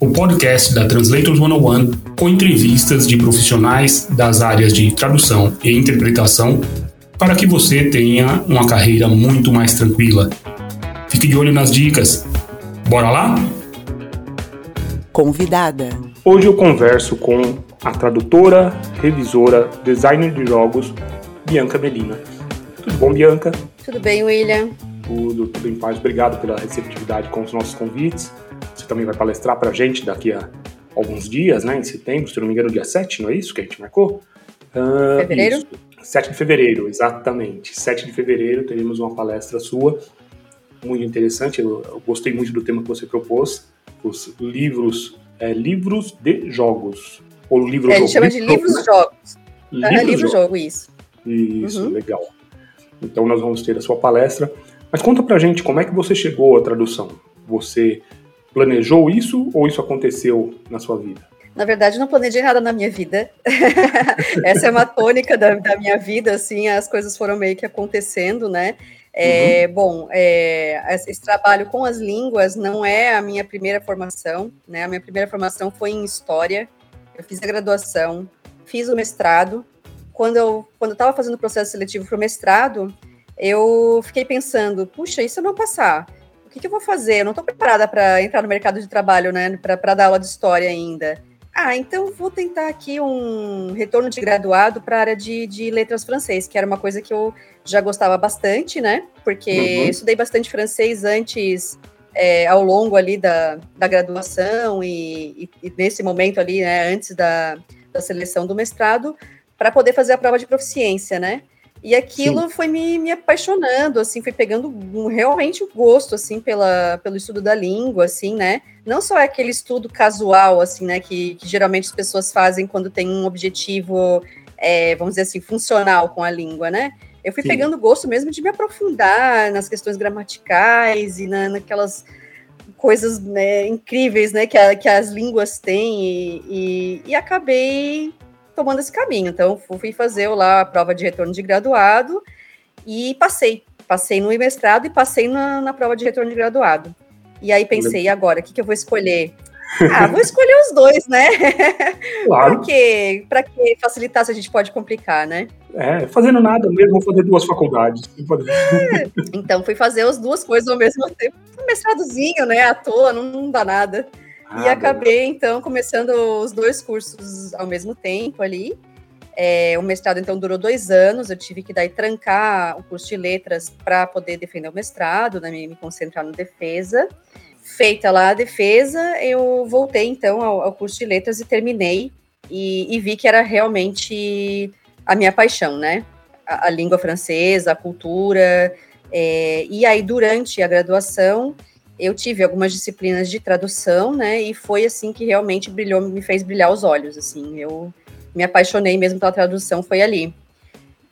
o podcast da Translators 101 com entrevistas de profissionais das áreas de tradução e interpretação para que você tenha uma carreira muito mais tranquila. Fique de olho nas dicas. Bora lá? Convidada. Hoje eu converso com a tradutora, revisora, designer de jogos, Bianca Melina. Tudo bom, Bianca? Tudo bem, William? tudo, tudo em paz. Obrigado pela receptividade com os nossos convites. Também vai palestrar para a gente daqui a alguns dias, né? Em setembro, se não me engano, dia 7, não é isso que a gente marcou? Uh, fevereiro? Isso. 7 de fevereiro, exatamente. 7 de fevereiro teremos uma palestra sua, muito interessante. Eu, eu gostei muito do tema que você propôs, os livros, é, livros de jogos. Ou livro é, A gente chama de livros-jogos. Livros-jogo, livro -jogo, isso. Isso, uhum. legal. Então nós vamos ter a sua palestra. Mas conta pra gente como é que você chegou à tradução. Você planejou isso ou isso aconteceu na sua vida? Na verdade, não planejei nada na minha vida. Essa é uma tônica da, da, minha vida, assim, as coisas foram meio que acontecendo, né? É, uhum. Bom, é, esse trabalho com as línguas não é a minha primeira formação, né? A minha primeira formação foi em História, eu fiz a graduação, fiz o mestrado. Quando eu estava fazendo o processo seletivo para o mestrado, eu fiquei pensando, puxa, e se eu não passar? O que, que eu vou fazer? Eu não estou preparada para entrar no mercado de trabalho, né? Para dar aula de história ainda. Ah, então vou tentar aqui um retorno de graduado para a área de, de letras francês, que era uma coisa que eu já gostava bastante, né? Porque uhum. estudei bastante francês antes, é, ao longo ali da, da graduação e, e, e, nesse momento ali, né, antes da, da seleção do mestrado, para poder fazer a prova de proficiência, né? E aquilo Sim. foi me, me apaixonando, assim, foi pegando um, realmente o um gosto, assim, pela, pelo estudo da língua, assim, né? Não só aquele estudo casual, assim, né, que, que geralmente as pessoas fazem quando tem um objetivo, é, vamos dizer assim, funcional com a língua, né? Eu fui Sim. pegando gosto mesmo de me aprofundar nas questões gramaticais e na, naquelas coisas né, incríveis, né, que, a, que as línguas têm e, e, e acabei tomando esse caminho. Então, fui fazer lá a prova de retorno de graduado e passei. Passei no mestrado e passei na, na prova de retorno de graduado. E aí pensei, e agora, o que, que eu vou escolher? Ah, vou escolher os dois, né? Claro. Porque, para que facilitar se a gente pode complicar, né? É, fazendo nada mesmo, vou fazer duas faculdades. É, então, fui fazer as duas coisas ao mesmo tempo. Um mestradozinho, né? À toa, não, não dá nada. Ah, e acabei, então, começando os dois cursos ao mesmo tempo ali. É, o mestrado, então, durou dois anos. Eu tive que daí trancar o curso de letras para poder defender o mestrado, né, me, me, concentrar na defesa. Feita lá a defesa, eu voltei, então, ao, ao curso de letras e terminei. E, e, vi que era realmente a minha paixão, né? A, a língua francesa, a cultura. É, e aí, durante a graduação, eu tive algumas disciplinas de tradução, né? E foi assim que realmente brilhou, me fez brilhar os olhos, assim. Eu me apaixonei mesmo pela tradução, foi ali.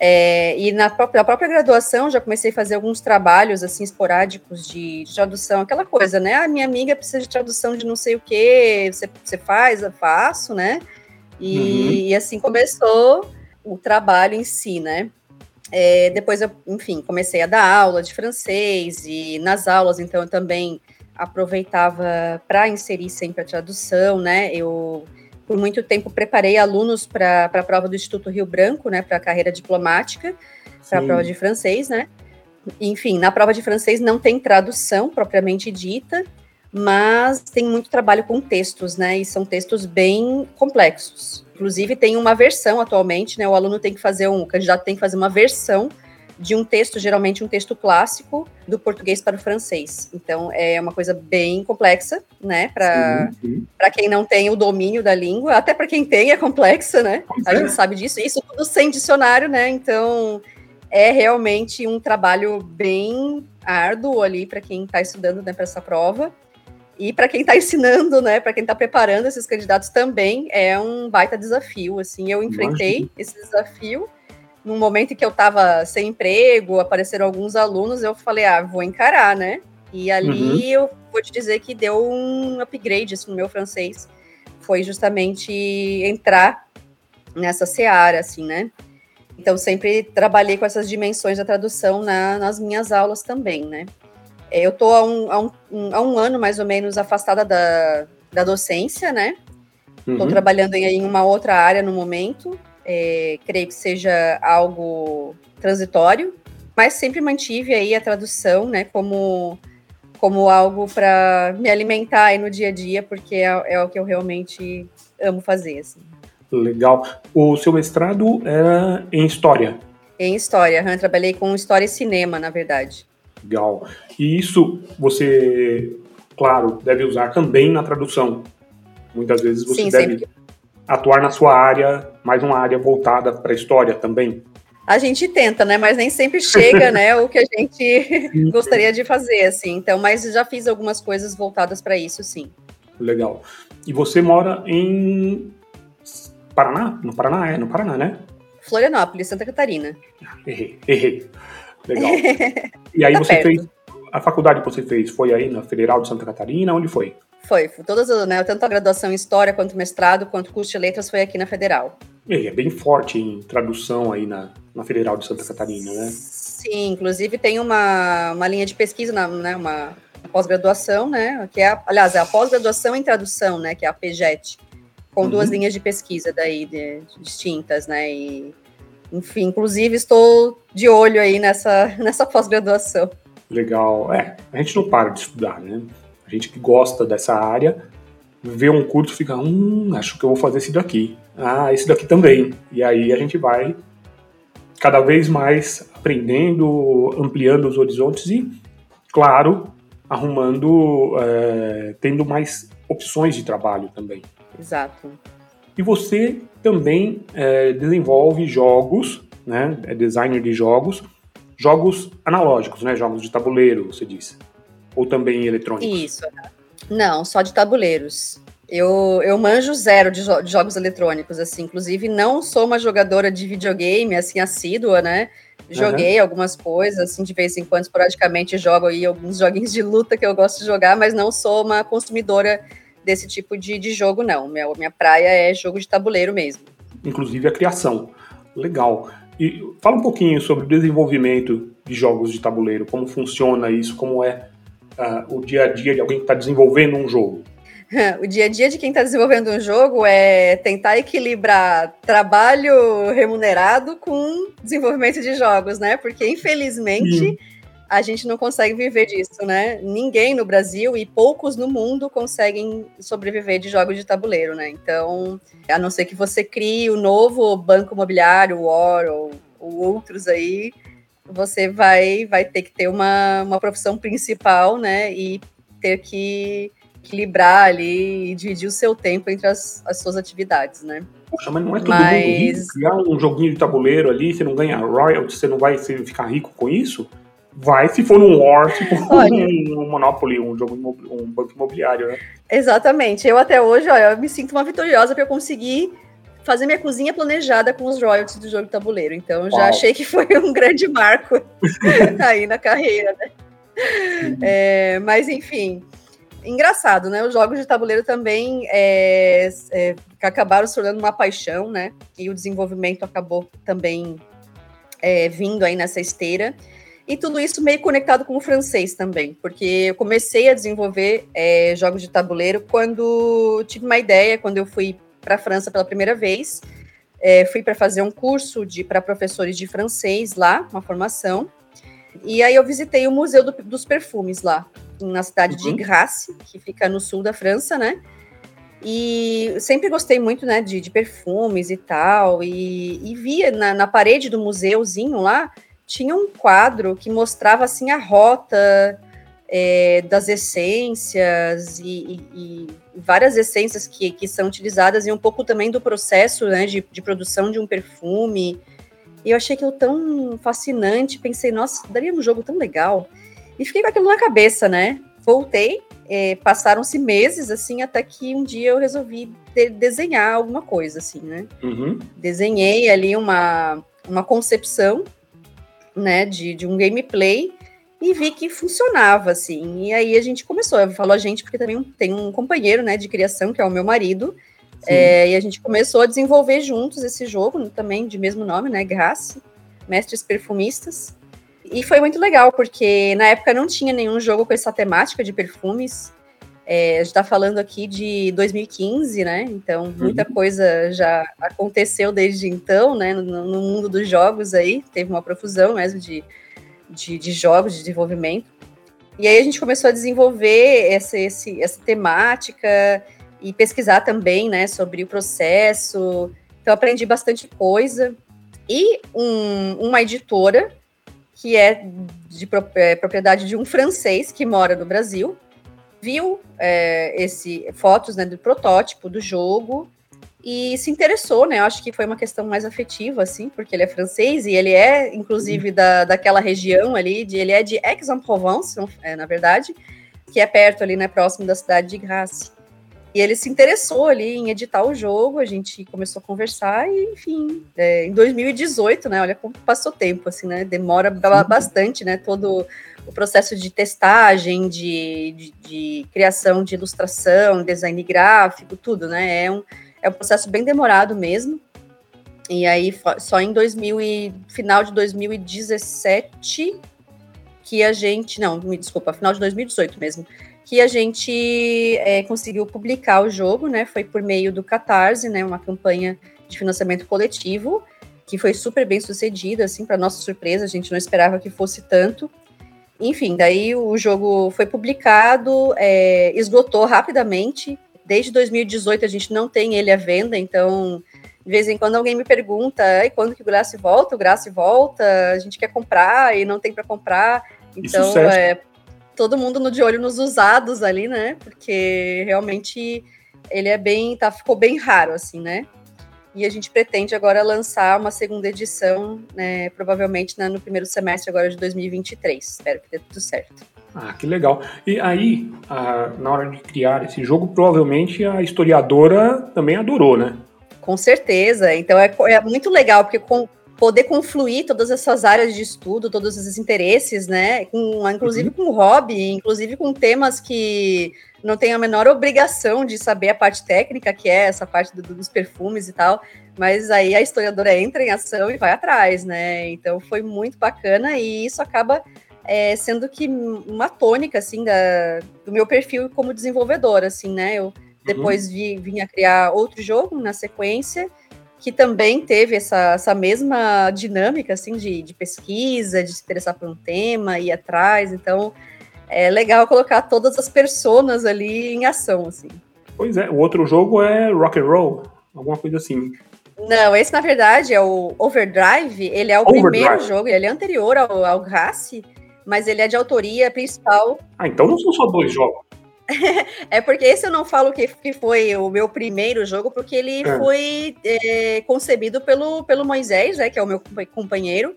É, e na própria, na própria, graduação já comecei a fazer alguns trabalhos assim esporádicos de, de, tradução, aquela coisa, né? A ah, minha amiga precisa de tradução de não sei o que, você, você faz, eu faço, né? E, uhum. e assim começou o trabalho em si, né? É, depois eu, enfim, comecei a dar aula de francês e nas aulas, então, eu também aproveitava para inserir sempre a tradução, né? Eu, por muito tempo, preparei alunos para a prova do Instituto Rio Branco, né? Para a carreira diplomática, para a prova de francês, né? Enfim, na prova de francês não tem tradução propriamente dita, mas tem muito trabalho com textos, né? E são textos bem complexos. Inclusive, tem uma versão atualmente, né? O aluno tem que fazer um, o candidato tem que fazer uma versão de um texto, geralmente um texto clássico, do português para o francês. Então, é uma coisa bem complexa, né? Para quem não tem o domínio da língua, até para quem tem é complexa, né? A gente sabe disso. Isso tudo sem dicionário, né? Então, é realmente um trabalho bem árduo ali para quem está estudando né, para essa prova. E para quem está ensinando, né, para quem está preparando esses candidatos também é um baita desafio. Assim, eu enfrentei esse desafio num momento em que eu estava sem emprego, apareceram alguns alunos, eu falei, ah, vou encarar, né? E ali uhum. eu vou te dizer que deu um upgrade assim, no meu francês. Foi justamente entrar nessa seara, assim, né? Então, sempre trabalhei com essas dimensões da tradução na, nas minhas aulas também, né? É, eu estou há um, há, um, há um ano, mais ou menos, afastada da, da docência, né? Estou uhum. trabalhando em, em, uma outra área no momento. É, creio que seja algo transitório, mas sempre mantive aí a tradução, né? Como como algo para me alimentar aí no dia a dia, porque é, é, o que eu realmente amo fazer. Assim. Legal. O seu mestrado era em História? Em História, eu trabalhei com História e Cinema, na verdade. Legal. E isso você, claro, deve usar também na tradução. Muitas vezes você Sim, deve sempre. atuar na sua área, mais uma área voltada para a história também a gente tenta, né? Mas nem sempre chega, né? O que a gente gostaria de fazer, assim. Então, mas já fiz algumas coisas voltadas para isso, sim. Legal. E você mora em Paraná? No Paraná, é? No Paraná, né? Florianópolis, Santa Catarina. Errei, errei. Legal. e aí tá você perto. fez. A faculdade que você fez foi aí na Federal de Santa Catarina? Onde foi? Foi, todas, né? Tanto a graduação em História, quanto mestrado, quanto curso de Letras foi aqui na Federal. E é bem forte em tradução aí na, na Federal de Santa Catarina, né? Sim, inclusive tem uma, uma linha de pesquisa, na, né, uma pós-graduação, né, que é, aliás, é a pós-graduação em tradução, né, que é a PGET, com uhum. duas linhas de pesquisa daí de, distintas, né, e, enfim, inclusive estou de olho aí nessa, nessa pós-graduação. Legal, é, a gente não para de estudar, né, a gente que gosta dessa área, vê um curso e fica, hum, acho que eu vou fazer esse daqui, ah, esse daqui também. E aí a gente vai cada vez mais aprendendo, ampliando os horizontes e, claro, arrumando, é, tendo mais opções de trabalho também. Exato. E você também é, desenvolve jogos, né? É designer de jogos, jogos analógicos, né? Jogos de tabuleiro, você disse. Ou também eletrônicos? Isso. Não, só de tabuleiros. Eu, eu manjo zero de, jo de, jogos eletrônicos, assim. Inclusive, não sou uma jogadora de videogame, assim, assídua, né? Joguei uhum. algumas coisas, assim, de vez em quando, esporadicamente, jogo aí alguns joguinhos de luta que eu gosto de jogar, mas não sou uma consumidora desse tipo de, de jogo, não. Minha, minha praia é jogo de tabuleiro mesmo. Inclusive a criação. Legal. E fala um pouquinho sobre o desenvolvimento de jogos de tabuleiro, como funciona isso, como é uh, o dia a dia de alguém que está desenvolvendo um jogo. o dia a dia de quem está desenvolvendo um jogo é tentar equilibrar trabalho remunerado com desenvolvimento de jogos, né? Porque, infelizmente, Sim. A gente não consegue viver disso, né? Ninguém no Brasil e poucos no mundo conseguem sobreviver de jogos de tabuleiro, né? Então, a não ser que você crie o novo banco imobiliário, War ou, ou outros aí, você vai, vai ter que ter uma, uma profissão principal, né? E ter que equilibrar ali e dividir o seu tempo entre as, as suas atividades, né? Poxa, mas não é todo mas... mundo rico. Criar um joguinho de tabuleiro ali, você não ganha royalties, você não vai ficar rico com isso? Vai se for um War, se for olha, um Monopoly, um jogo um banco imobiliário, né? Exatamente. Eu até hoje, olha, eu me sinto uma vitoriosa para eu conseguir fazer minha cozinha planejada com os royalties do jogo de tabuleiro. Então, já achei que foi um grande marco aí na carreira, né? É, mas, enfim, engraçado, né? Os jogos de tabuleiro também é, é, acabaram se tornando uma paixão, né? E o desenvolvimento acabou também é, vindo aí nessa esteira. E tudo isso meio conectado com o francês também, porque eu comecei a desenvolver é, jogos de tabuleiro quando tive uma ideia, quando eu fui para a França pela primeira vez. É, fui para fazer um curso de para professores de francês lá, uma formação. E aí eu visitei o Museu do, dos Perfumes lá na cidade uhum. de Grasse, que fica no sul da França, né? E sempre gostei muito, né, de, de perfumes e tal. E, e via na, na, parede do museuzinho lá, tinha um quadro que mostrava, assim, a rota é, das essências e, e, e, várias essências que, que são utilizadas e um pouco também do processo, né, de, de produção de um perfume. E eu achei aquilo tão fascinante, pensei, nossa, daria um jogo tão legal. E fiquei com aquilo na cabeça, né? Voltei, é, passaram-se meses, assim, até que um dia eu resolvi de desenhar alguma coisa, assim, né? Uhum. Desenhei ali uma, uma concepção, né, de, de um gameplay e vi que funcionava, assim. E aí a gente começou, eu falo a gente porque também tem um companheiro, né, de criação, que é o meu marido, é, e a gente começou a desenvolver juntos esse jogo, também de mesmo nome, né, Grace, Mestres Perfumistas. E foi muito legal, porque na época não tinha nenhum jogo com essa temática de perfumes. É, a gente está falando aqui de 2015, né? Então, muita uhum. coisa já aconteceu desde então, né? No, no, mundo dos jogos aí, teve uma profusão mesmo de, de, de, jogos, de desenvolvimento. E aí a gente começou a desenvolver essa, esse, essa temática e pesquisar também, né, sobre o processo. Então, aprendi bastante coisa. E um, uma editora que é de é, propriedade de um francês que mora no Brasil, viu é, esse fotos né, do protótipo do jogo e se interessou, né? Eu acho que foi uma questão mais afetiva, assim, porque ele é francês e ele é, inclusive, da, daquela região ali, de, ele é de Aix-en-Provence, é, na verdade, que é perto ali, né, próximo da cidade de Grasse. E ele se interessou ali em editar o jogo, a gente começou a conversar e, enfim, é, em 2018, né, olha como passou tempo, assim, né, demora bastante, né, todo o processo de testagem, de, de, de, criação de ilustração, design gráfico, tudo, né, é um, é um processo bem demorado mesmo. E aí, só em 2000 e, final de 2017 que a gente, não, me desculpa, final de 2018 mesmo, que a gente é, conseguiu publicar o jogo, né? Foi por meio do Catarse, né? Uma campanha de financiamento coletivo que foi super bem sucedida, assim, para nossa surpresa, a gente não esperava que fosse tanto. Enfim, daí o jogo foi publicado, é, esgotou rapidamente. Desde 2018 a gente não tem ele à venda, então de vez em quando alguém me pergunta, e quando que o Grace volta? O Grace volta, a gente quer comprar e não tem para comprar. Então, é, todo mundo no de olho nos usados ali, né? Porque realmente ele é bem, tá, ficou bem raro, assim, né? E a gente pretende agora lançar uma segunda edição, né, provavelmente né, no primeiro semestre agora de 2023. Espero que dê tudo certo. Ah, que legal. E aí, a, na hora de criar esse jogo, provavelmente a historiadora também adorou, né? Com certeza. Então é, é muito legal, porque com, poder confluir todas essas áreas de estudo, todos esses interesses, né? Com, inclusive uhum. com hobby, inclusive com temas que não tem a menor obrigação de saber a parte técnica, que é essa parte do, dos perfumes e tal, mas aí a historiadora entra em ação e vai atrás, né? Então foi muito bacana e isso acaba é, sendo que uma tônica, assim, da, do meu perfil como desenvolvedora, assim, né? Eu uhum. depois vi, vim a criar outro jogo na sequência, que também teve essa, essa mesma dinâmica assim de, de pesquisa, de se interessar por um tema, ir atrás. Então é legal colocar todas as personas ali em ação. Assim. Pois é, o outro jogo é rock and roll, alguma coisa assim. Não, esse na verdade é o Overdrive, ele é o Overdrive. primeiro jogo, ele é anterior ao, ao mas ele é de autoria principal. Ah, então não são só dois jogos. é porque esse eu não falo que, que foi o meu primeiro jogo, porque ele é. foi é, concebido pelo, pelo Moisés, né, que é o meu companheiro.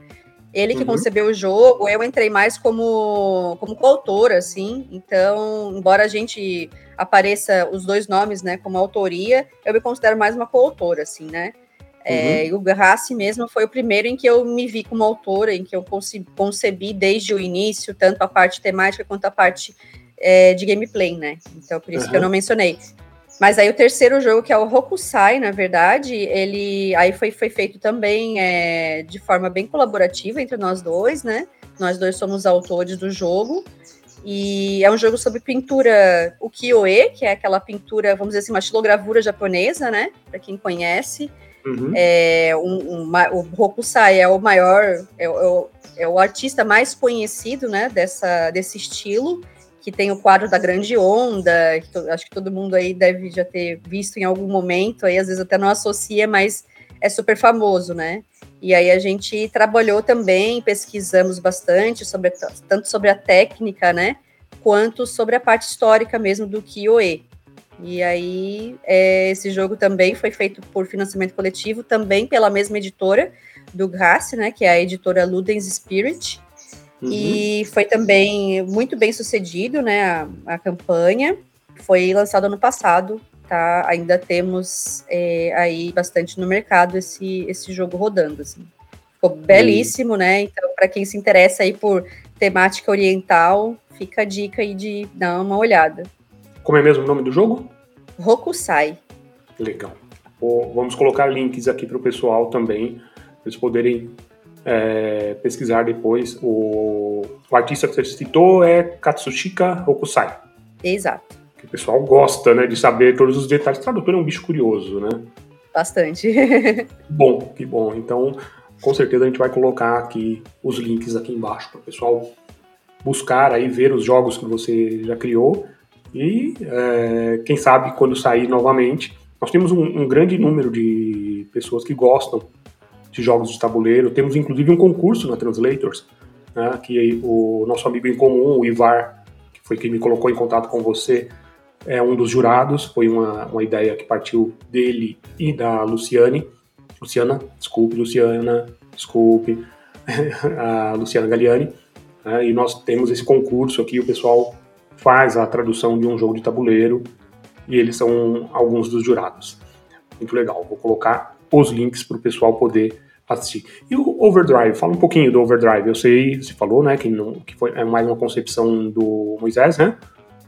Ele que uhum. concebeu o jogo, eu entrei mais como, como coautora, assim. Então, embora a gente apareça os dois nomes, né, como autoria, eu me considero mais uma coautora, assim, né? É, uhum. o Grace mesmo foi o primeiro em que eu me vi como autora, em que eu concebi desde o início, tanto a parte temática quanto a parte é, de gameplay, né? Então, por isso uhum. que eu não mencionei. Mas aí o terceiro jogo, que é o Hokusai, na verdade, ele aí foi, foi feito também é, de forma bem colaborativa entre nós dois, né? Nós dois somos autores do jogo. E é um jogo sobre pintura ukiyo-e, que é aquela pintura, vamos dizer assim, uma xilogravura japonesa, né? Para quem conhece. Uhum. É, um, um, o Hokusai é o maior, é, é, o, é o artista mais conhecido, né? Dessa, desse estilo que tem o quadro da grande onda, que acho que todo mundo aí deve já ter visto em algum momento, aí às vezes até não associa, mas é super famoso, né? E aí a gente trabalhou também, pesquisamos bastante sobre tanto sobre a técnica, né, quanto sobre a parte histórica mesmo do Kyoe. E aí é, esse jogo também foi feito por financiamento coletivo, também pela mesma editora do Grace, né, que é a editora Ludens Spirit. Uhum. E foi também muito bem sucedido, né? A, a, campanha foi lançado ano passado, tá? Ainda temos é, aí bastante no mercado esse, esse jogo rodando, assim. Ficou belíssimo, né? Então, para quem se interessa aí por temática oriental, fica a dica aí de dar uma olhada. Como é mesmo o nome do jogo? Rokusai. Legal. vamos colocar links aqui para o pessoal também, para eles poderem é, pesquisar depois. O, o, artista que você citou é Katsushika Rokusai. Exato. Que o pessoal gosta né, de saber todos os detalhes. O tradutor é um bicho curioso, né? Bastante. bom, que bom. Então, com certeza a gente vai colocar aqui os links aqui embaixo para o pessoal buscar aí, ver os jogos que você já criou e é, quem sabe quando sair novamente. Nós temos um, um, grande número de pessoas que gostam de jogos de tabuleiro. Temos inclusive um concurso na Translators, né, que o nosso amigo em comum, o Ivar, que foi quem me colocou em contato com você, é um dos jurados. Foi uma, uma ideia que partiu dele e da Luciane. Luciana, desculpe, Luciana, desculpe, a Luciana Galliani. Né, e nós temos esse concurso aqui, o pessoal faz a tradução de um jogo de tabuleiro e eles são alguns dos jurados. Muito legal. Vou colocar os links para o pessoal poder assistir. E o Overdrive, fala um pouquinho do Overdrive. Eu sei, você falou, né, que, não, que foi é mais uma concepção do Moisés, né?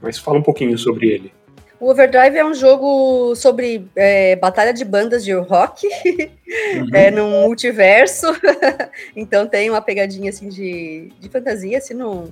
Mas fala um pouquinho sobre ele. O Overdrive é um jogo sobre é, batalha de bandas de rock, uhum. é, num multiverso. então tem uma pegadinha assim de, de fantasia, assim, num,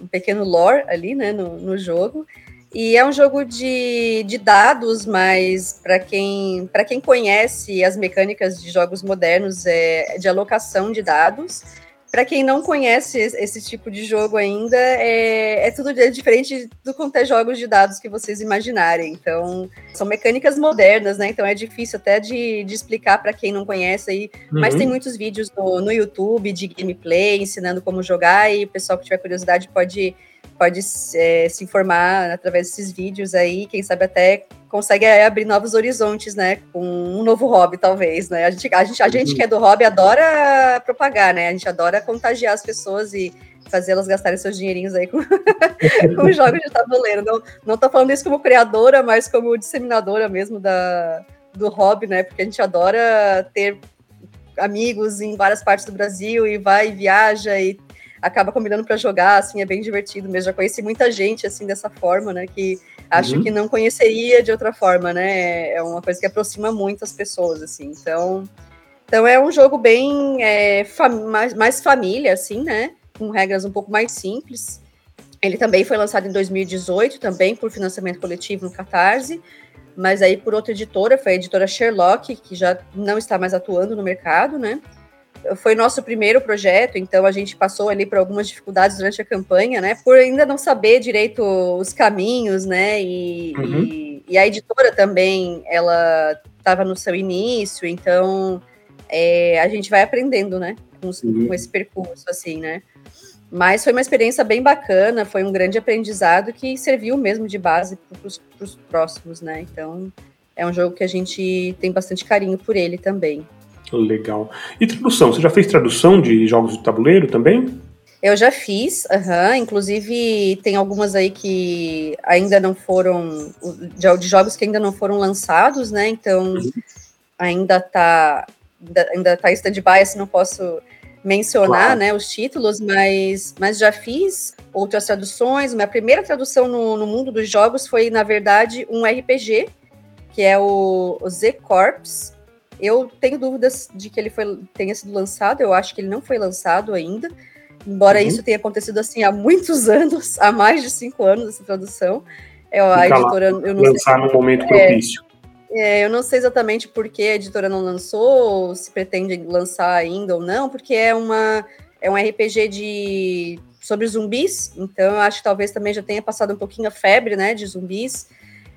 um pequeno lore ali, né, no, no jogo. E é um jogo de, de dados, mas para quem, quem conhece as mecânicas de jogos modernos, é de alocação de dados. Para quem não conhece esse tipo de jogo ainda, é, é tudo diferente do quanto é jogos de dados que vocês imaginarem. Então, são mecânicas modernas, né? Então é difícil até de, de explicar para quem não conhece aí. Uhum. Mas tem muitos vídeos no, no YouTube de gameplay ensinando como jogar, e o pessoal que tiver curiosidade pode pode é, se informar através desses vídeos aí, quem sabe até consegue é, abrir novos horizontes, né? Com um novo hobby, talvez, né? A gente, a gente, a gente que é do hobby adora propagar, né? A gente adora contagiar as pessoas e fazê-las gastarem seus dinheirinhos aí com, com jogos de tabuleiro. Não, não tô falando isso como criadora, mas como disseminadora mesmo da, do hobby, né? Porque a gente adora ter amigos em várias partes do Brasil e vai e viaja e acaba combinando para jogar, assim, é bem divertido mesmo. Já conheci muita gente, assim, dessa forma, né, que acho uhum. que não conheceria de outra forma, né, é uma coisa que aproxima muito as pessoas, assim, então... Então é um jogo bem é, mais, mais família, assim, né, com regras um pouco mais simples. Ele também foi lançado em 2018, também por financiamento coletivo no Catarse, mas aí por outra editora, foi a editora Sherlock, que já não está mais atuando no mercado, né? Foi nosso primeiro projeto, então a gente passou ali por algumas dificuldades durante a campanha, né? Por ainda não saber direito os caminhos, né? E, uhum. e, e a editora também, ela estava no seu início, então é, a gente vai aprendendo, né? Com, uhum. com, esse percurso, assim, né? Mas foi uma experiência bem bacana, foi um grande aprendizado que serviu mesmo de base para os próximos, né? Então é um jogo que a gente tem bastante carinho por ele também. Legal. E tradução? Você já fez tradução de jogos de tabuleiro também? Eu já fiz, uhum, inclusive tem algumas aí que ainda não foram, de, jogos que ainda não foram lançados, né? Então uhum. ainda tá, ainda tá stand-by, assim, não posso mencionar, claro. né, os títulos, mas, mas já fiz outras traduções. Minha primeira tradução no, no mundo dos jogos foi, na verdade, um RPG, que é o, o Z Corps, eu tenho dúvidas de que ele foi, tenha sido lançado, eu acho que ele não foi lançado ainda, embora uhum. isso tenha acontecido assim há muitos anos, há mais de cinco anos essa tradução. É, a editora, lá, eu não lançar sei, no momento é, propício. É, eu não sei exatamente por que a editora não lançou, ou se pretende lançar ainda ou não, porque é uma é um RPG de sobre zumbis, então eu acho que talvez também já tenha passado um pouquinho a febre, né, de zumbis.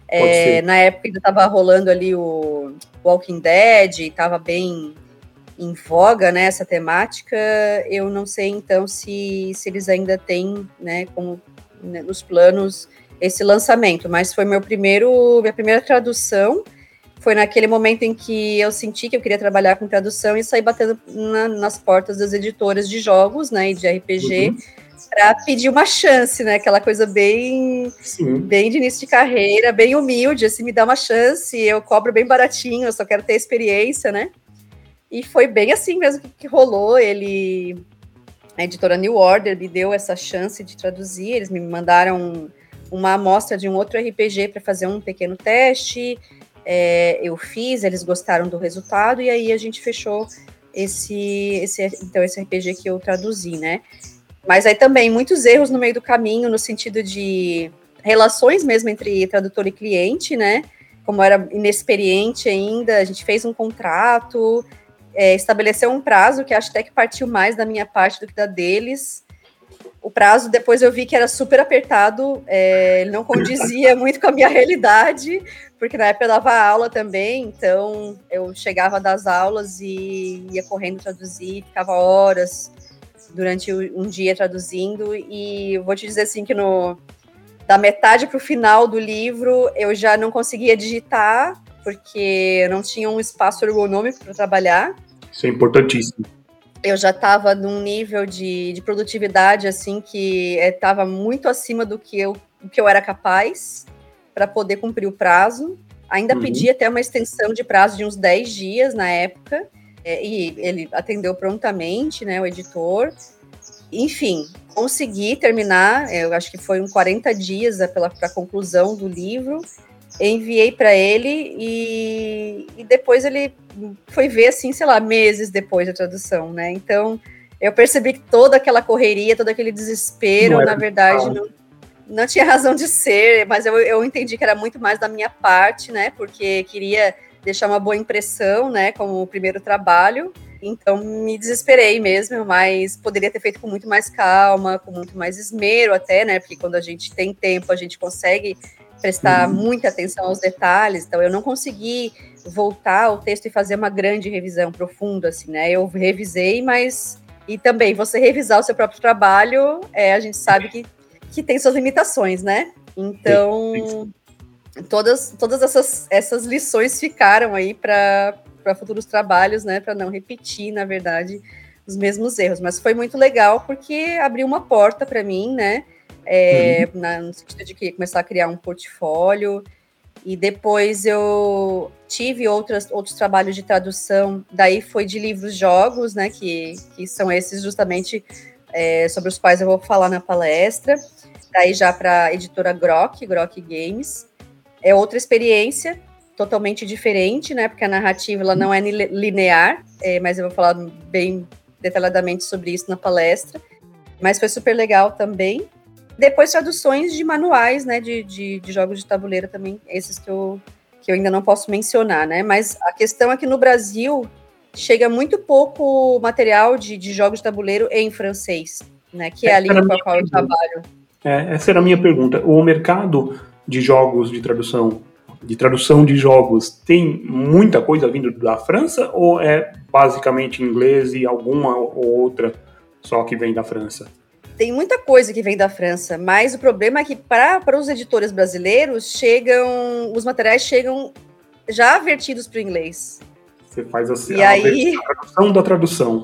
É, na época ainda estava rolando ali o Walking Dead, estava bem em voga né, essa temática. Eu não sei então se, se eles ainda têm né, como né, nos planos esse lançamento, mas foi meu primeiro, minha primeira tradução. Foi naquele momento em que eu senti que eu queria trabalhar com tradução e saí batendo na, nas portas das editoras de jogos, né, e de RPG, uhum. Para pedir uma chance, né? Aquela coisa bem, Sim. bem de início de carreira, bem humilde, assim, me dá uma chance, eu cobro bem baratinho, eu só quero ter experiência, né? E foi bem assim mesmo que, que rolou. Ele, a editora New Order me deu essa chance de traduzir. Eles me mandaram uma amostra de um outro RPG para fazer um pequeno teste. É, eu fiz, eles gostaram do resultado e aí a gente fechou esse, esse, então esse RPG que eu traduzi, né? Mas aí também muitos erros no meio do caminho, no sentido de relações mesmo entre tradutor e cliente, né? Como era inexperiente ainda, a gente fez um contrato, é, estabeleceu um prazo que acho até que partiu mais da minha parte do que da deles. O prazo, depois eu vi que era super apertado, é, não condizia muito com a minha realidade, porque na época eu dava aula também, então eu chegava das aulas e ia correndo traduzir, ficava horas durante um dia traduzindo, e vou te dizer assim que no, da metade para o final do livro eu já não conseguia digitar, porque não tinha um espaço ergonômico para trabalhar. Isso é importantíssimo. Eu já estava num nível de, de, produtividade assim que estava é, muito acima do que eu, do que eu era capaz para poder cumprir o prazo. Ainda uhum. pedi até uma extensão de prazo de uns 10 dias na época, é, e ele atendeu prontamente, né, o editor. Enfim, consegui terminar, eu acho que foi uns 40 dias para a conclusão do livro, enviei para ele e, e, depois ele foi ver assim, sei lá, meses depois da tradução, né? Então eu percebi que toda aquela correria, todo aquele desespero, na verdade, não, não, tinha razão de ser, mas eu, eu entendi que era muito mais da minha parte, né? Porque queria deixar uma boa impressão, né? Como o primeiro trabalho. Então me desesperei mesmo, mas poderia ter feito com muito mais calma, com muito mais esmero até, né? Porque quando a gente tem tempo, a gente consegue prestar uhum. muita atenção aos detalhes, então eu não consegui voltar ao texto e fazer uma grande revisão profunda, assim, né? Eu revisei, mas e também você revisar o seu próprio trabalho, é, a gente sabe que, que tem suas limitações, né? Então todas todas essas, essas lições ficaram aí para futuros trabalhos, né? Para não repetir, na verdade, os mesmos erros. Mas foi muito legal porque abriu uma porta para mim, né? é, uhum. na, no sentido de que começar a criar um portfólio. E depois eu tive outras, outros trabalhos de tradução, daí foi de livros-jogos, né, que, que são esses justamente é, sobre os quais eu vou falar na palestra. Daí já para a editora Grok, Grok Games. É outra experiência, totalmente diferente, né, porque a narrativa ela não é linear, é, mas eu vou falar bem detalhadamente sobre isso na palestra. Mas foi super legal também. Depois traduções de manuais, né, de, de, de, jogos de tabuleiro também, esses que eu, que eu ainda não posso mencionar, né, mas a questão é que no Brasil chega muito pouco material de, de jogos de tabuleiro em francês, né, que é a língua com a qual eu trabalho. É, essa era a minha pergunta. O mercado de jogos de tradução, de tradução de jogos, tem muita coisa vindo da França ou é basicamente inglês e alguma ou outra só que vem da França? tem muita coisa que vem da França, mas o problema é que para os editores brasileiros chegam, os materiais chegam já vertidos para o inglês. Você faz assim, e a, aí, a tradução da tradução.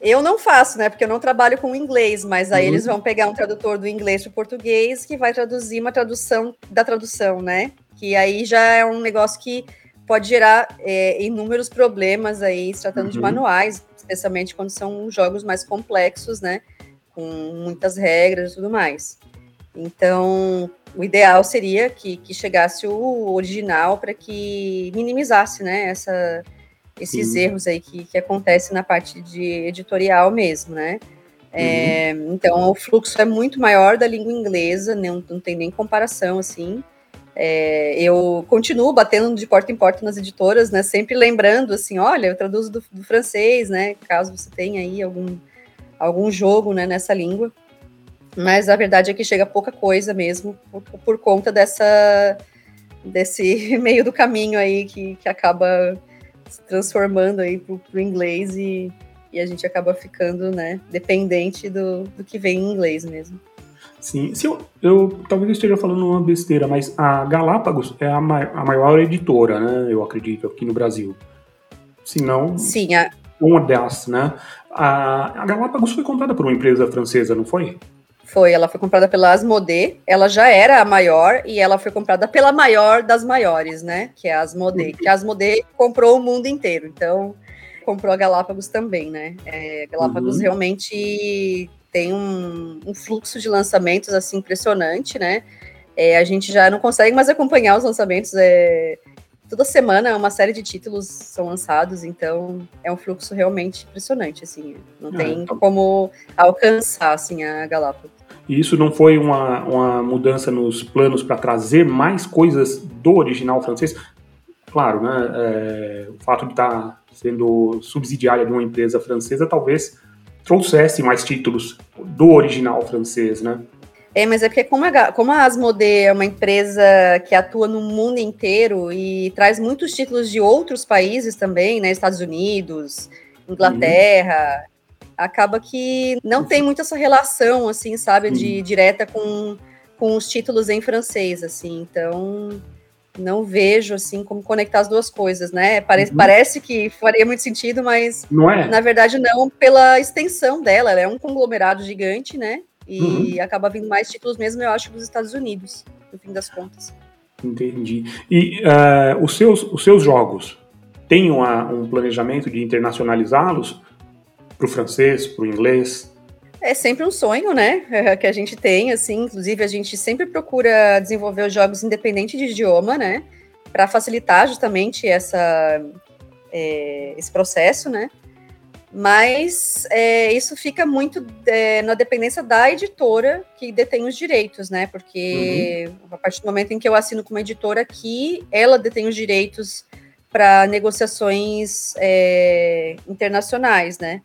Eu não faço, né? Porque eu não trabalho com inglês, mas aí uhum. eles vão pegar um tradutor do inglês para o português que vai traduzir uma tradução da tradução, né? Que aí já é um negócio que pode gerar é, inúmeros problemas aí, se tratando uhum. de manuais, especialmente quando são jogos mais complexos, né? com muitas regras e tudo mais. Então, o ideal seria que, que chegasse o original para que minimizasse né, essa, esses Sim. erros aí que, que acontecem na parte de editorial mesmo, né? É, uhum. Então, o fluxo é muito maior da língua inglesa, não, não tem nem comparação, assim. É, eu continuo batendo de porta em porta nas editoras, né? Sempre lembrando, assim, olha, eu traduzo do, do francês, né? Caso você tenha aí algum algum jogo né, nessa língua. Mas a verdade é que chega pouca coisa mesmo, por, por conta dessa desse meio do caminho aí que, que acaba se transformando aí pro, pro inglês e, e a gente acaba ficando, né, dependente do, do que vem em inglês mesmo. Sim, se eu, eu talvez eu esteja falando uma besteira, mas a Galápagos é a, ma a maior editora, né? Eu acredito, aqui no Brasil. Se não. Sim, a, uma das, né? A, a Galápagos foi comprada por uma empresa francesa, não foi? Foi, ela foi comprada pela Asmodee, ela já era a maior e ela foi comprada pela maior das maiores, né? Que é a Asmodee. Que a Asmodee comprou o mundo inteiro, então comprou a Galápagos também, né? É, Galápagos uhum. realmente tem um, um, fluxo de lançamentos assim impressionante, né? É, a gente já não consegue mais acompanhar os lançamentos. É, toda semana uma série de títulos são lançados, então é um fluxo realmente impressionante, assim. Não tem é, então... como alcançar assim a Galápagos. E isso não foi uma, uma mudança nos planos para trazer mais coisas do original francês? Claro, né? É, o fato de estar tá sendo subsidiária de uma empresa francesa talvez trouxesse mais títulos do original francês, né? É, mas é porque como a, como a Asmodee é uma empresa que atua no mundo inteiro e traz muitos títulos de outros países também, né? Estados Unidos, Inglaterra. Acaba que não tem muito essa relação, assim, sabe, de direta com, com os títulos em francês, assim. Então, não vejo assim como conectar as duas coisas, né? Parece, uhum. parece que faria muito sentido, mas não é? na verdade não pela extensão dela. Ela é um conglomerado gigante, né? E uhum. acaba vindo mais títulos mesmo, eu acho, dos Estados Unidos, no fim das contas. Entendi. E uh, os, seus, os seus jogos têm uma, um planejamento de internacionalizá-los para o francês, para o inglês? É sempre um sonho, né? Que a gente tem, assim. Inclusive, a gente sempre procura desenvolver os jogos independente de idioma, né? Para facilitar justamente essa, é, esse processo, né? Mas é, isso fica muito é, na dependência da editora que detém os direitos, né? Porque uhum. a partir do momento em que eu assino com uma editora aqui, ela detém os direitos para negociações é, internacionais, né?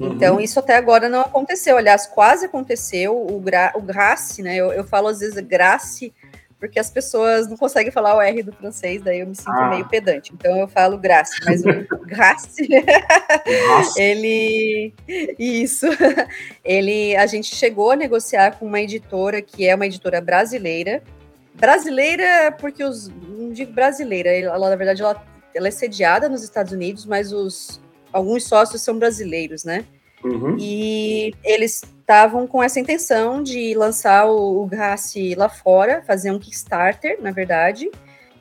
Uhum. Então, isso até agora não aconteceu. Aliás, quase aconteceu. O, gra, o Grace, né? Eu, eu falo às vezes Grace porque as pessoas não conseguem falar o R do francês, daí eu me sinto ah. meio pedante. Então eu falo Grace, mas o Grace, ele isso, ele a gente chegou a negociar com uma editora que é uma editora brasileira, brasileira porque os não digo brasileira, ela na verdade ela, ela é sediada nos Estados Unidos, mas os alguns sócios são brasileiros, né? Uhum. E eles estavam com essa intenção de lançar o, o lá fora, fazer um Kickstarter, na verdade.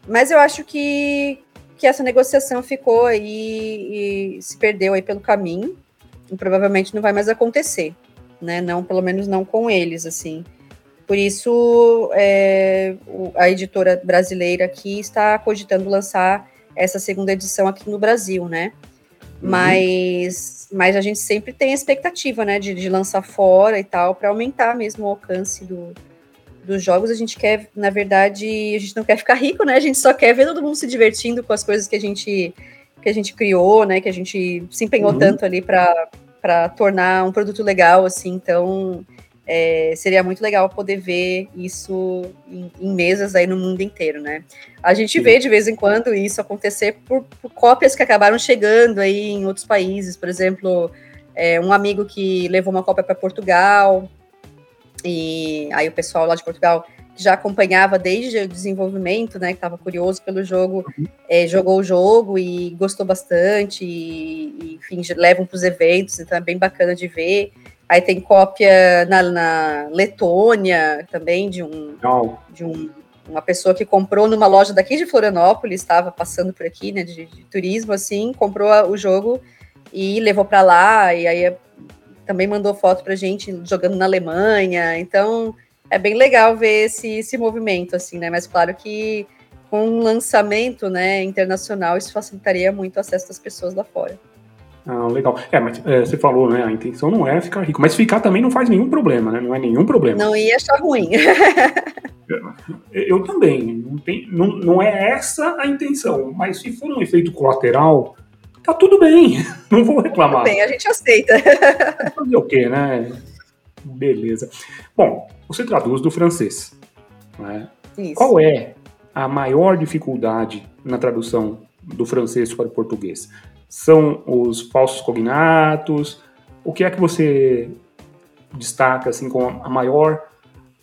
Mas eu acho que, que essa negociação ficou aí e se perdeu aí pelo caminho. E provavelmente não vai mais acontecer, né? Não, pelo menos não com eles, assim. Por isso, é, a editora brasileira aqui está cogitando lançar essa segunda edição aqui no Brasil, né? Uhum. Mas, mas a gente sempre tem a expectativa, né, de, de lançar fora e tal, para aumentar mesmo o alcance do, dos jogos. A gente quer, na verdade, a gente não quer ficar rico, né? A gente só quer ver todo mundo se divertindo com as coisas que a gente que a gente criou, né? Que a gente se empenhou uhum. tanto ali para tornar um produto legal, assim. Então, é, seria muito legal poder ver isso em, em, mesas aí no mundo inteiro, né? A gente vê de vez em quando isso acontecer por, por cópias que acabaram chegando aí em outros países, por exemplo, é, um amigo que levou uma cópia para Portugal e aí o pessoal lá de Portugal que já acompanhava desde o desenvolvimento, né, que estava curioso pelo jogo, uhum. é, jogou o jogo e gostou bastante, e, e enfim, levam para os eventos, então é bem bacana de ver. Aí tem cópia na, na Letônia também de um, de um uma pessoa que comprou numa loja daqui de Florianópolis, estava passando por aqui, né, de, de, turismo, assim, comprou o jogo e levou para lá, e aí também mandou foto para gente jogando na Alemanha, então é bem legal ver esse, esse movimento, assim, né, mas claro que com um lançamento, né, internacional, isso facilitaria muito o acesso das pessoas lá fora. Ah, legal. É, mas é, você falou, né? A intenção não é ficar rico, mas ficar também não faz nenhum problema, né? Não é nenhum problema. Não ia achar ruim. Eu também. Não, tem, não, não é essa a intenção, mas se for um efeito colateral, tá tudo bem. Não vou reclamar. Tudo bem, a gente aceita. Fazer o quê, né? Beleza. Bom, você traduz do francês. Né? Isso. Qual é a maior dificuldade na tradução do francês para o português? São os falsos cognatos? O que é que você destaca assim com a maior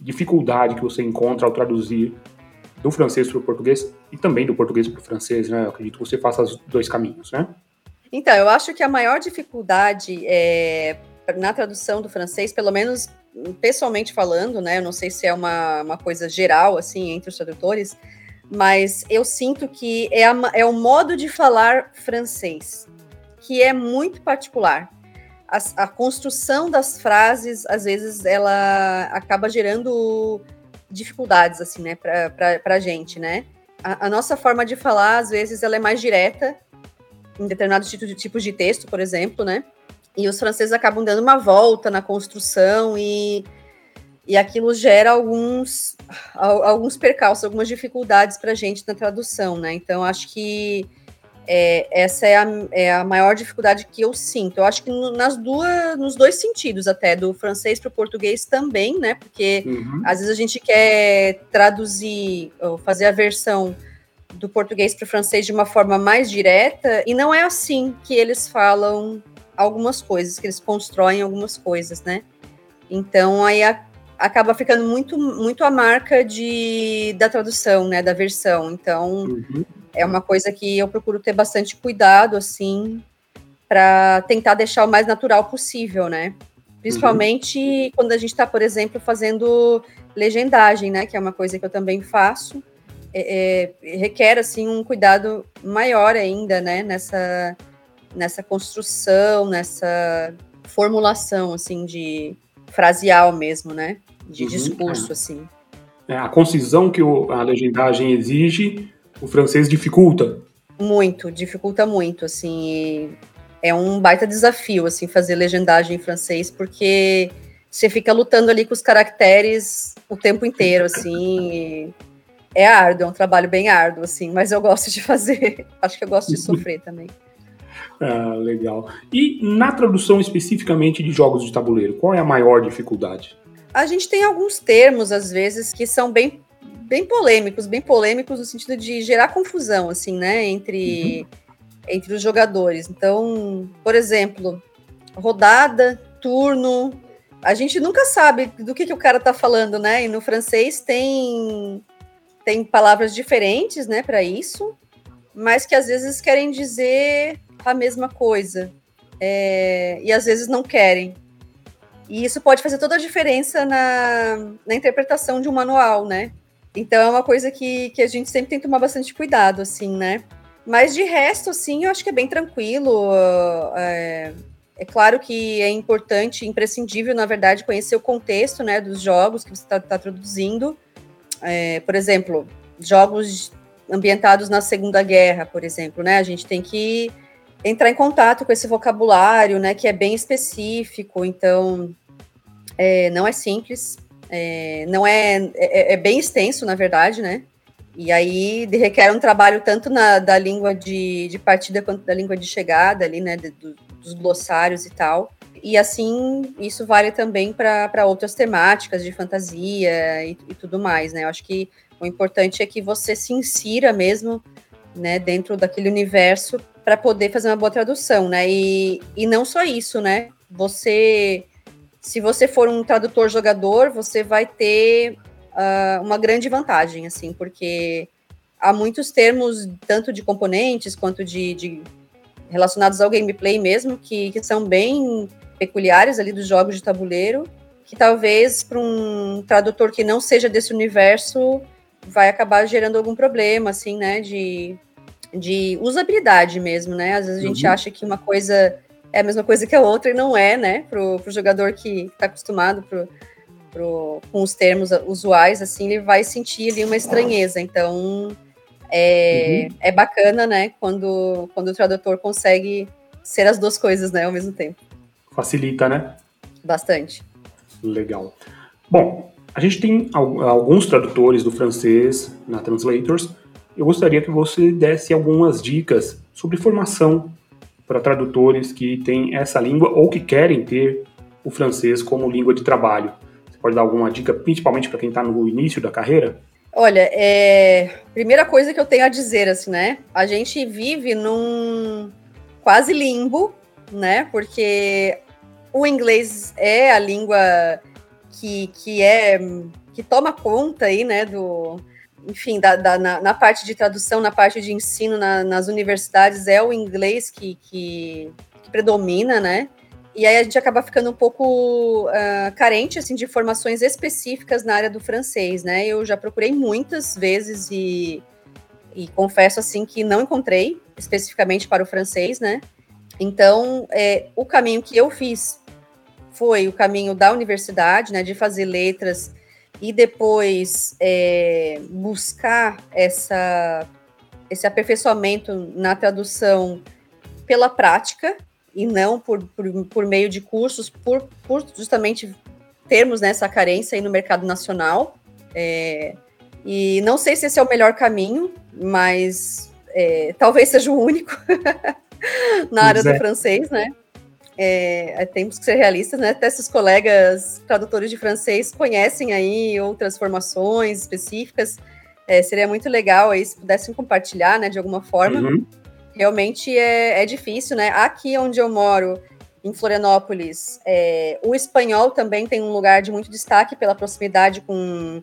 dificuldade que você encontra ao traduzir do francês para o português e também do português para o francês, né? Eu acredito que você faça os dois caminhos, né? Então, eu acho que a maior dificuldade é, na tradução do francês, pelo menos pessoalmente falando, né? Eu não sei se é uma, uma coisa geral, assim, entre os tradutores, mas eu sinto que é, a, é o modo de falar francês, que é muito particular. A, a, construção das frases, às vezes, ela acaba gerando dificuldades, assim, né, para a gente, né? A, nossa forma de falar, às vezes, ela é mais direta, em determinados tipos de, tipos de texto, por exemplo, né? E os franceses acabam dando uma volta na construção e, e aquilo gera alguns, alguns percalços, algumas dificuldades para a gente na tradução, né? Então, acho que é, essa é a, é a maior dificuldade que eu sinto. Eu acho que nas duas, nos dois sentidos, até, do francês para o português também, né? Porque uhum. às vezes a gente quer traduzir, ou fazer a versão do português para o francês de uma forma mais direta, e não é assim que eles falam algumas coisas, que eles constroem algumas coisas, né? Então aí a, acaba ficando muito, muito a marca de, da tradução, né? Da versão. Então. Uhum é uma coisa que eu procuro ter bastante cuidado, assim, para tentar deixar o mais natural possível, né? Principalmente uhum. quando a gente está, por exemplo, fazendo legendagem, né? Que é uma coisa que eu também faço. É, é, requer, assim, um cuidado maior ainda, né? Nessa, nessa construção, nessa formulação, assim, de fraseal mesmo, né? De uhum, discurso, é. assim. É, a concisão que o, a legendagem exige o francês dificulta? Muito, dificulta muito, assim. É um baita desafio, assim, fazer legendagem em francês, porque você fica lutando ali com os caracteres o tempo inteiro, assim. é árduo, é um trabalho bem árduo, assim, mas eu gosto de fazer. Acho que eu gosto de sofrer também. Ah, legal. E na tradução especificamente de jogos de tabuleiro, qual é a maior dificuldade? A gente tem alguns termos, às vezes, que são bem bem polêmicos, bem polêmicos no sentido de gerar confusão, assim, né, entre, uhum. entre os jogadores. Então, por exemplo, rodada, turno, a gente nunca sabe do que, que o cara tá falando, né? E no francês tem, tem palavras diferentes, né, para isso, mas que às vezes querem dizer a mesma coisa. É, e às vezes não querem. E isso pode fazer toda a diferença na, na interpretação de um manual, né? Então é uma coisa que, que a gente sempre tem que tomar bastante cuidado, assim, né? Mas de resto, assim, eu acho que é bem tranquilo. É, é claro que é importante, imprescindível, na verdade, conhecer o contexto né, dos jogos que você está tá traduzindo. É, por exemplo, jogos ambientados na Segunda Guerra, por exemplo, né? A gente tem que entrar em contato com esse vocabulário, né? Que é bem específico, então é, não é simples. É, não é, é, é, bem extenso, na verdade, né? E aí requer um trabalho tanto na, da língua de, de partida quanto da língua de chegada ali, né? De, do, dos glossários e tal. E assim, isso vale também para outras temáticas de fantasia e, e, tudo mais, né? Eu acho que o importante é que você se insira mesmo, né, dentro daquele universo para poder fazer uma boa tradução, né? E, e não só isso, né? Você se você for um tradutor jogador, você vai ter uh, uma grande vantagem, assim, porque há muitos termos, tanto de componentes quanto de, de relacionados ao gameplay mesmo, que, que são bem peculiares ali dos jogos de tabuleiro, que talvez para um tradutor que não seja desse universo vai acabar gerando algum problema, assim, né, de, de usabilidade mesmo, né? Às vezes a gente uhum. acha que uma coisa é a mesma coisa que a outra e não é, né? Pro, pro jogador que está acostumado pro, pro, com os termos usuais, assim, ele vai sentir ali uma estranheza. Então, é, uhum. é bacana, né? Quando, quando o tradutor consegue ser as duas coisas, né? Ao mesmo tempo. Facilita, né? Bastante. Legal. Bom, a gente tem alguns tradutores do francês na Translators. Eu gostaria que você desse algumas dicas sobre formação para tradutores que têm essa língua ou que querem ter o francês como língua de trabalho. Você pode dar alguma dica, principalmente para quem está no início da carreira? Olha, é... primeira coisa que eu tenho a dizer, assim, né? A gente vive num quase limbo, né? Porque o inglês é a língua que, que é que toma conta aí, né, do, enfim, da, da na, na, parte de tradução, na parte de ensino na, nas universidades, é o inglês que, que, que predomina, né? e aí a gente acaba ficando um pouco uh, carente assim de informações específicas na área do francês, né? Eu já procurei muitas vezes e, e confesso assim que não encontrei especificamente para o francês, né? Então, é, o caminho que eu fiz foi o caminho da universidade, né, de fazer letras e depois é, buscar essa, esse aperfeiçoamento na tradução pela prática, e não por, por, por meio de cursos, por, por justamente termos nessa né, carência aí no mercado nacional. É, e não sei se esse é o melhor caminho, mas é, talvez seja o único na área do é. francês, né? É, temos que ser realistas, né? Até esses colegas tradutores de francês conhecem aí outras formações específicas. É, seria muito legal aí se pudessem compartilhar, né, de alguma forma. Uhum realmente é, é difícil, né? Aqui onde eu moro, em Florianópolis, é, o espanhol também tem um lugar de muito destaque pela proximidade com,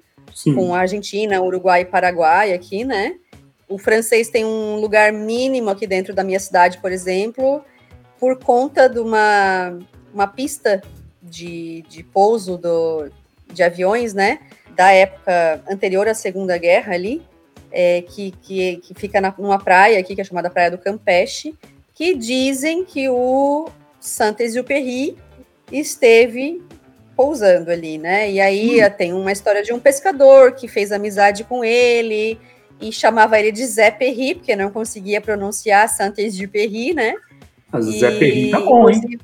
com a Argentina, Uruguai e Paraguai aqui, né? O francês tem um lugar mínimo aqui dentro da minha cidade, por exemplo, por conta de uma, uma pista de, de pouso do, de aviões, né? Da época anterior à Segunda Guerra ali é, que, que, que, fica na, numa praia aqui, que é chamada Praia do Campeche, que dizem que o Saint-Exupéry esteve pousando ali, né? E aí hum. tem uma história de um pescador que fez amizade com ele e chamava ele de Zé Perry, porque não conseguia pronunciar Saint-Exupéry, né? Mas e, Zé Perry tá bom, hein?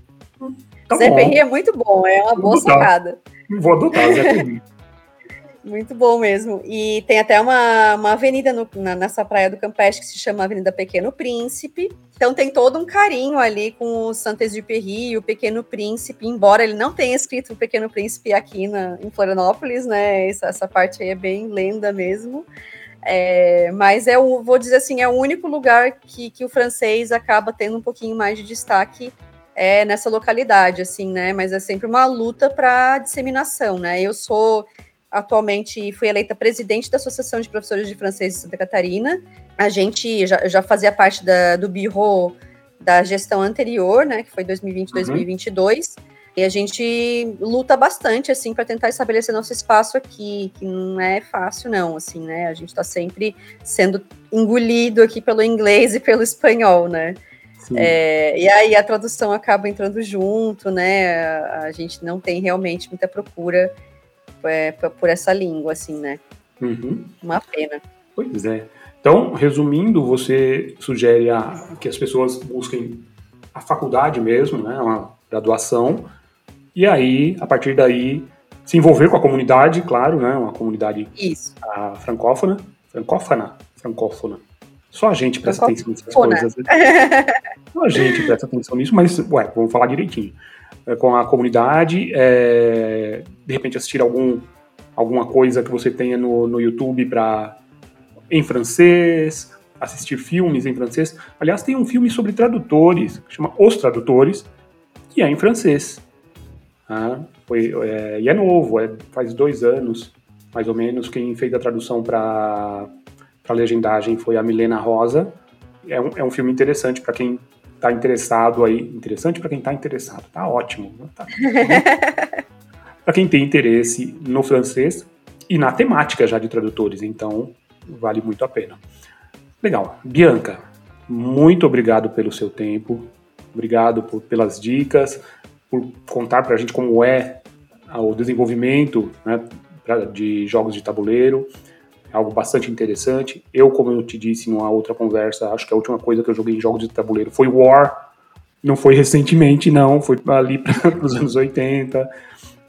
Tá Zé bom. Perry é muito bom, é uma boa sacada. Vou adotar Zé Perry. Muito bom mesmo. E tem até uma, uma avenida no, na, nessa praia do Campeche que se chama Avenida Pequeno Príncipe. Então tem todo um carinho ali com o Saint-Exupéry e o Pequeno Príncipe, embora ele não tenha escrito o Pequeno Príncipe aqui na, em Florianópolis, né? Essa, essa parte aí é bem lenda mesmo. É, mas é o, vou dizer assim, é o único lugar que, que o francês acaba tendo um pouquinho mais de destaque é nessa localidade, assim, né? Mas é sempre uma luta para disseminação, né? Eu sou atualmente fui eleita presidente da Associação de Professores de Francês de Santa Catarina. A gente já, já fazia parte da, do bureau da gestão anterior, né, que foi 2020, 2022. E a gente luta bastante, assim, para tentar estabelecer nosso espaço aqui, que não é fácil, não, assim, né? A gente está sempre sendo engolido aqui pelo inglês e pelo espanhol, né? É, e aí a tradução acaba entrando junto, né? A, a gente não tem realmente muita procura é, por essa língua, assim, né? Uhum. Uma pena. Pois é. Então, resumindo, você sugere a, que as pessoas busquem a faculdade mesmo, né, uma graduação, e aí, a partir daí, se envolver com a comunidade, claro, né, uma comunidade Isso. A, francófona, francófona, francófona. Só a gente presta atenção nessas coisas. Né? Só a gente presta atenção nisso, mas, ué, vamos falar direitinho. É, com a comunidade, é, de repente assistir algum, alguma coisa que você tenha no, no YouTube para em francês, assistir filmes em francês. Aliás, tem um filme sobre tradutores, que chama Os Tradutores, que é em francês. Ah, foi, é, e é novo, é, faz dois anos, mais ou menos. Quem fez a tradução para a legendagem foi a Milena Rosa. É um, é um filme interessante para quem está interessado aí, interessante para quem está interessado, tá ótimo. Tá, para quem tem interesse no francês e na temática já de tradutores, então vale muito a pena. Legal. Bianca, muito obrigado pelo seu tempo, obrigado por, pelas dicas, por contar para a gente como é o desenvolvimento né, de jogos de tabuleiro algo bastante interessante. Eu, como eu te disse numa outra conversa, acho que a última coisa que eu joguei em jogos de tabuleiro foi War. Não foi recentemente, não, foi ali para os anos 80.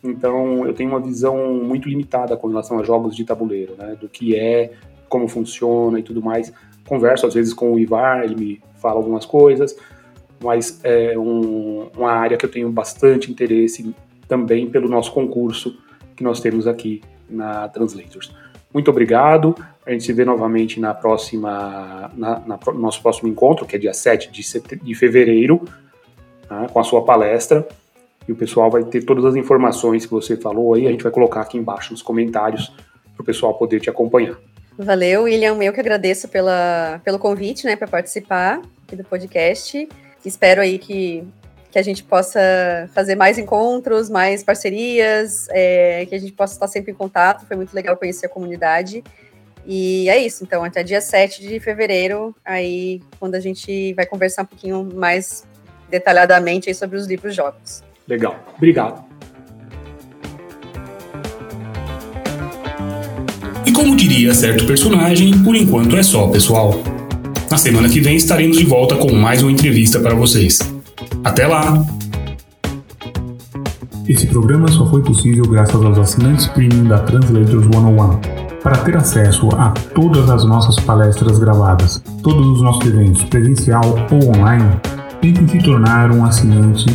Então, eu tenho uma visão muito limitada com relação a jogos de tabuleiro, né? Do que é, como funciona e tudo mais. Converso às vezes com o Ivar, ele me fala algumas coisas, mas é um, uma área que eu tenho bastante interesse também pelo nosso concurso que nós temos aqui na Translators. Muito obrigado. A gente se vê novamente na próxima, na, na nosso próximo encontro, que é dia 7 de, de fevereiro, tá? com a sua palestra. E o pessoal vai ter todas as informações que você falou aí, a gente vai colocar aqui embaixo nos comentários para o pessoal poder te acompanhar. Valeu, William. Eu que agradeço pela, pelo convite, né, para participar aqui do podcast. Espero aí que que a gente possa fazer mais encontros, mais parcerias, é, que a gente possa estar sempre em contato. Foi muito legal conhecer a comunidade. E é isso, então, até dia 7 de fevereiro, aí quando a gente vai conversar um pouquinho mais detalhadamente sobre os livros jogos. Legal, obrigado. E como diria certo personagem, por enquanto é só, pessoal. Na semana que vem estaremos de volta com mais uma entrevista para vocês. Até lá! Esse programa só foi possível graças aos assinantes premium da Translators 101. Para ter acesso a todas as nossas palestras gravadas, todos os nossos eventos, presencial ou online, tente se tornar um assinante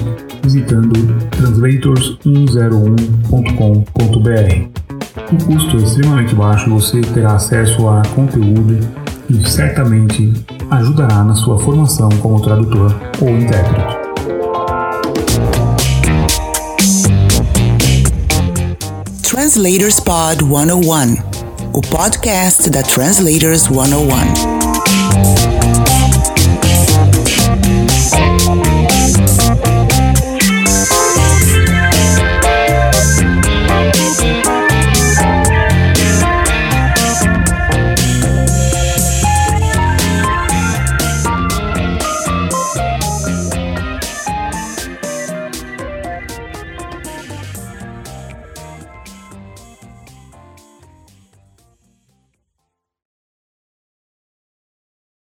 visitando translators101.com.br. O custo é extremamente baixo, você terá acesso a conteúdo e certamente ajudará na sua formação como tradutor ou intérprete. Translators Pod 101, o podcast da Translators 101.